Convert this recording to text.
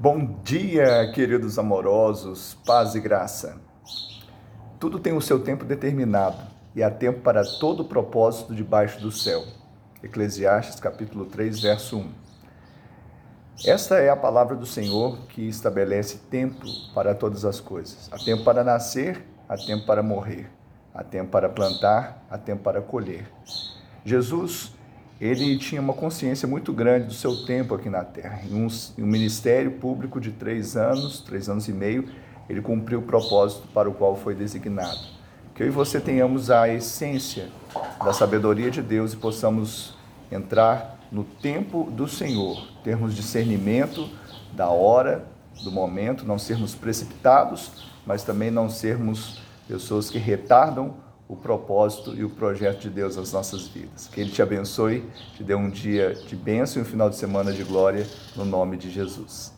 Bom dia, queridos amorosos, paz e graça. Tudo tem o seu tempo determinado e há tempo para todo propósito debaixo do céu. Eclesiastes capítulo 3, verso 1. Esta é a palavra do Senhor que estabelece tempo para todas as coisas. Há tempo para nascer, há tempo para morrer, há tempo para plantar, há tempo para colher. Jesus ele tinha uma consciência muito grande do seu tempo aqui na Terra. Em um, em um, ministério público de três anos, três anos e meio, ele cumpriu o propósito para o qual foi designado. Que eu e você tenhamos a essência da sabedoria de Deus e possamos entrar no tempo do Senhor, termos discernimento da hora, do momento, não sermos precipitados, mas também não sermos pessoas que retardam o propósito e o projeto de Deus nas nossas vidas. Que Ele te abençoe, te dê um dia de bênção e um final de semana de glória, no nome de Jesus.